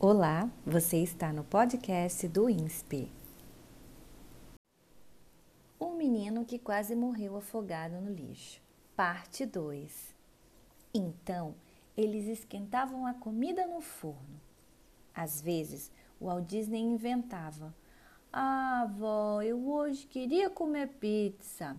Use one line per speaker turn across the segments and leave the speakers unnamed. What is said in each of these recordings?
Olá, você está no podcast do INSPE. Um menino que quase morreu afogado no lixo. Parte 2. Então, eles esquentavam a comida no forno. Às vezes, o Walt Disney inventava: Ah, vó, eu hoje queria comer pizza.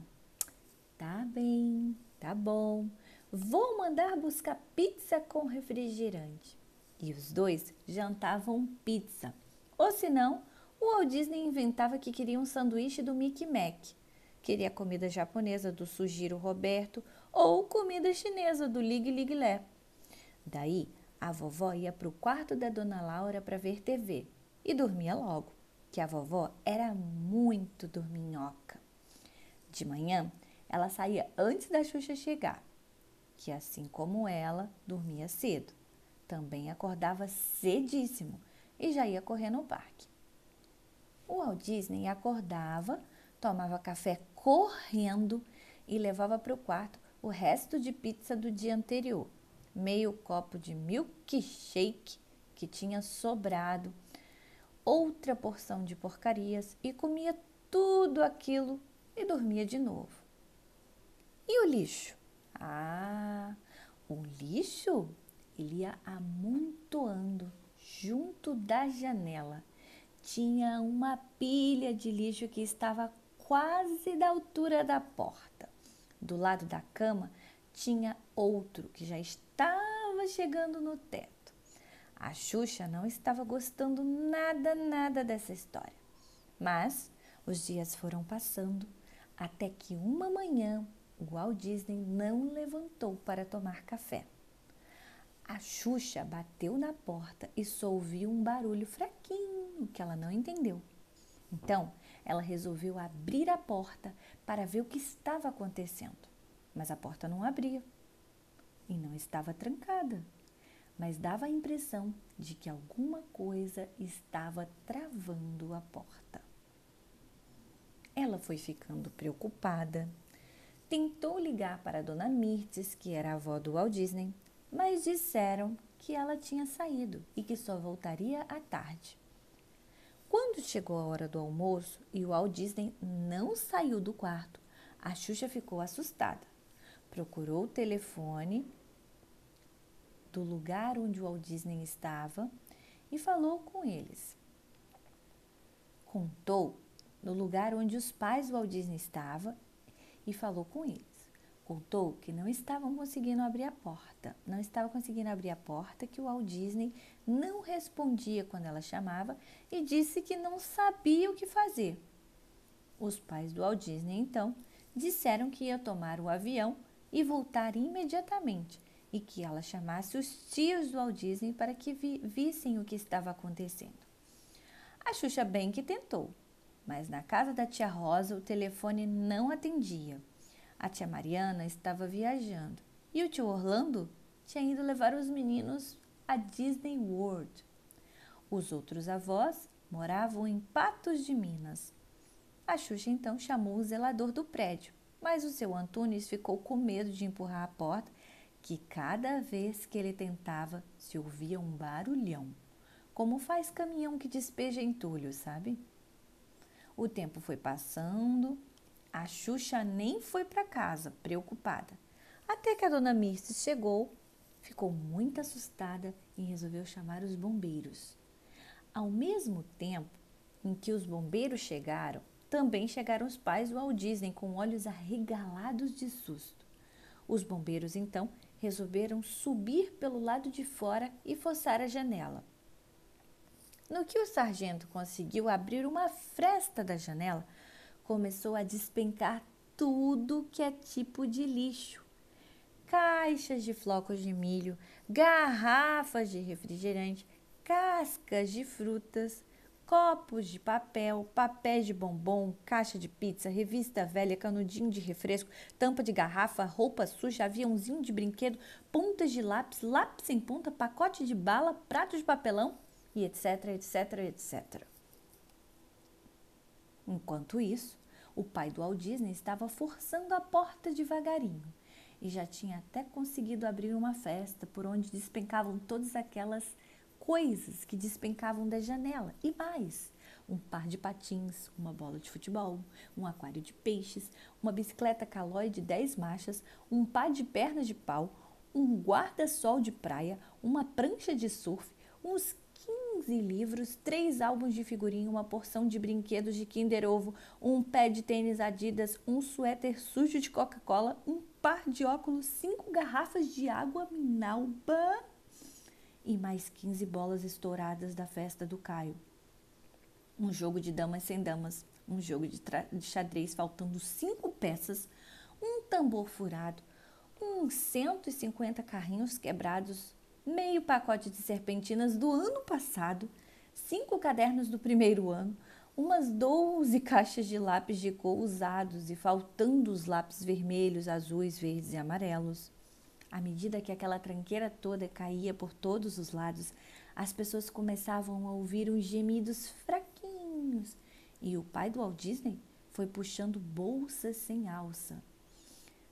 Tá bem, tá bom. Vou mandar buscar pizza com refrigerante. E os dois jantavam pizza. Ou senão, o Walt Disney inventava que queria um sanduíche do Mickey Mac. Queria comida japonesa do Sugiro Roberto ou comida chinesa do Lig Lig Lé. Daí, a vovó ia para o quarto da dona Laura para ver TV e dormia logo, que a vovó era muito dorminhoca. De manhã, ela saía antes da Xuxa chegar, que assim como ela, dormia cedo. Também acordava cedíssimo e já ia correr no parque. O Walt Disney acordava, tomava café correndo e levava para o quarto o resto de pizza do dia anterior, meio copo de milkshake que tinha sobrado, outra porção de porcarias e comia tudo aquilo e dormia de novo. E o lixo? Ah, o lixo ele ia amontoando junto da janela. Tinha uma pilha de lixo que estava quase da altura da porta. Do lado da cama tinha outro que já estava chegando no teto. A Xuxa não estava gostando nada, nada dessa história. Mas os dias foram passando até que uma manhã o Walt Disney não levantou para tomar café. A Xuxa bateu na porta e só ouviu um barulho fraquinho que ela não entendeu. Então, ela resolveu abrir a porta para ver o que estava acontecendo. Mas a porta não abria e não estava trancada, mas dava a impressão de que alguma coisa estava travando a porta. Ela foi ficando preocupada. Tentou ligar para a dona Mirtes, que era a avó do Walt Disney, mas disseram que ela tinha saído e que só voltaria à tarde. Quando chegou a hora do almoço e o Walt Disney não saiu do quarto, a Xuxa ficou assustada. Procurou o telefone do lugar onde o Walt Disney estava e falou com eles. Contou no lugar onde os pais do Walt Disney estavam e falou com eles contou que não estavam conseguindo abrir a porta, não estava conseguindo abrir a porta, que o Walt Disney não respondia quando ela chamava e disse que não sabia o que fazer. Os pais do Walt Disney, então, disseram que ia tomar o avião e voltar imediatamente e que ela chamasse os tios do Walt Disney para que vi vissem o que estava acontecendo. A Xuxa bem que tentou, mas na casa da tia Rosa o telefone não atendia. A tia Mariana estava viajando e o tio Orlando tinha ido levar os meninos a Disney World. Os outros avós moravam em Patos de Minas. A Xuxa então chamou o zelador do prédio, mas o seu Antunes ficou com medo de empurrar a porta, que cada vez que ele tentava se ouvia um barulhão, como faz caminhão que despeja entulho, sabe? O tempo foi passando a Xuxa nem foi para casa, preocupada. Até que a dona Mirces chegou, ficou muito assustada e resolveu chamar os bombeiros. Ao mesmo tempo em que os bombeiros chegaram, também chegaram os pais do Walt Disney com olhos arregalados de susto. Os bombeiros então resolveram subir pelo lado de fora e forçar a janela. No que o sargento conseguiu abrir uma fresta da janela, começou a despencar tudo que é tipo de lixo. Caixas de flocos de milho, garrafas de refrigerante, cascas de frutas, copos de papel, papéis de bombom, caixa de pizza, revista velha, canudinho de refresco, tampa de garrafa, roupa suja, aviãozinho de brinquedo, pontas de lápis, lápis em ponta, pacote de bala, prato de papelão e etc, etc, etc. Enquanto isso, o pai do Walt Disney estava forçando a porta devagarinho e já tinha até conseguido abrir uma festa por onde despencavam todas aquelas coisas que despencavam da janela e mais. Um par de patins, uma bola de futebol, um aquário de peixes, uma bicicleta calói de 10 marchas, um par de pernas de pau, um guarda-sol de praia, uma prancha de surf, uns 15 livros, três álbuns de figurinha, uma porção de brinquedos de Kinder Ovo, um pé de tênis Adidas, um suéter sujo de Coca-Cola, um par de óculos, cinco garrafas de água Minalba e mais 15 bolas estouradas da festa do Caio. Um jogo de damas sem damas, um jogo de, de xadrez faltando cinco peças, um tambor furado, uns 150 carrinhos quebrados, meio pacote de serpentinas do ano passado, cinco cadernos do primeiro ano, umas 12 caixas de lápis de cor usados e faltando os lápis vermelhos, azuis, verdes e amarelos. À medida que aquela tranqueira toda caía por todos os lados, as pessoas começavam a ouvir uns gemidos fraquinhos e o pai do Walt Disney foi puxando bolsas sem alça.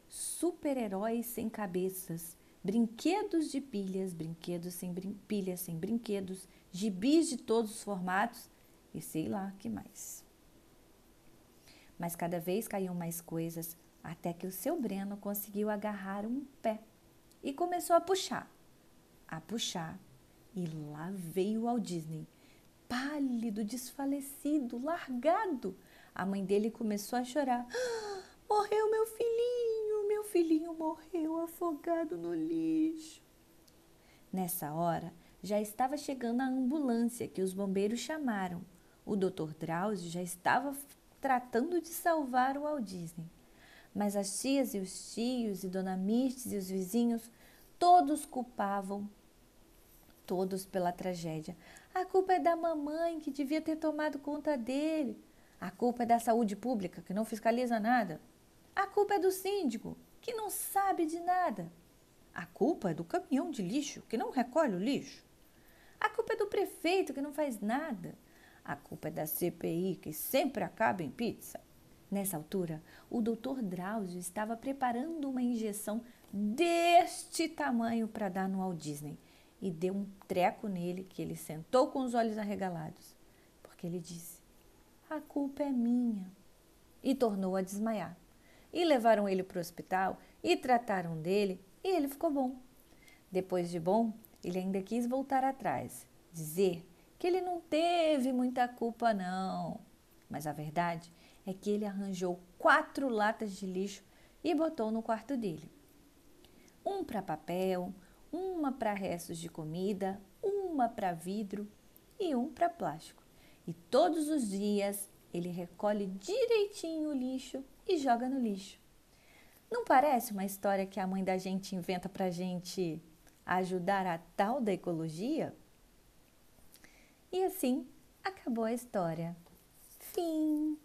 Super-heróis sem cabeças, brinquedos de pilhas, brinquedos sem brin pilhas sem brinquedos, gibis de todos os formatos e sei lá que mais. Mas cada vez caíam mais coisas, até que o seu Breno conseguiu agarrar um pé e começou a puxar, a puxar. E lá veio o Walt Disney, pálido, desfalecido, largado. A mãe dele começou a chorar. Ah, morreu meu filhinho, filhinho morreu afogado no lixo. Nessa hora, já estava chegando a ambulância que os bombeiros chamaram. O Dr. Drauzio já estava tratando de salvar o Walt Disney. Mas as tias e os tios e Dona Mirtes e os vizinhos, todos culpavam todos pela tragédia. A culpa é da mamãe que devia ter tomado conta dele. A culpa é da saúde pública que não fiscaliza nada. A culpa é do síndico que não sabe de nada. A culpa é do caminhão de lixo que não recolhe o lixo. A culpa é do prefeito que não faz nada. A culpa é da CPI que sempre acaba em pizza. Nessa altura, o doutor Drauzio estava preparando uma injeção deste tamanho para dar no Walt Disney e deu um treco nele que ele sentou com os olhos arregalados, porque ele disse: A culpa é minha. E tornou a desmaiar. E levaram ele para o hospital e trataram dele e ele ficou bom. Depois de bom, ele ainda quis voltar atrás, dizer que ele não teve muita culpa, não. Mas a verdade é que ele arranjou quatro latas de lixo e botou no quarto dele. Um para papel, uma para restos de comida, uma para vidro e um para plástico. E todos os dias ele recolhe direitinho o lixo e joga no lixo. Não parece uma história que a mãe da gente inventa para gente ajudar a tal da ecologia? E assim acabou a história. Fim.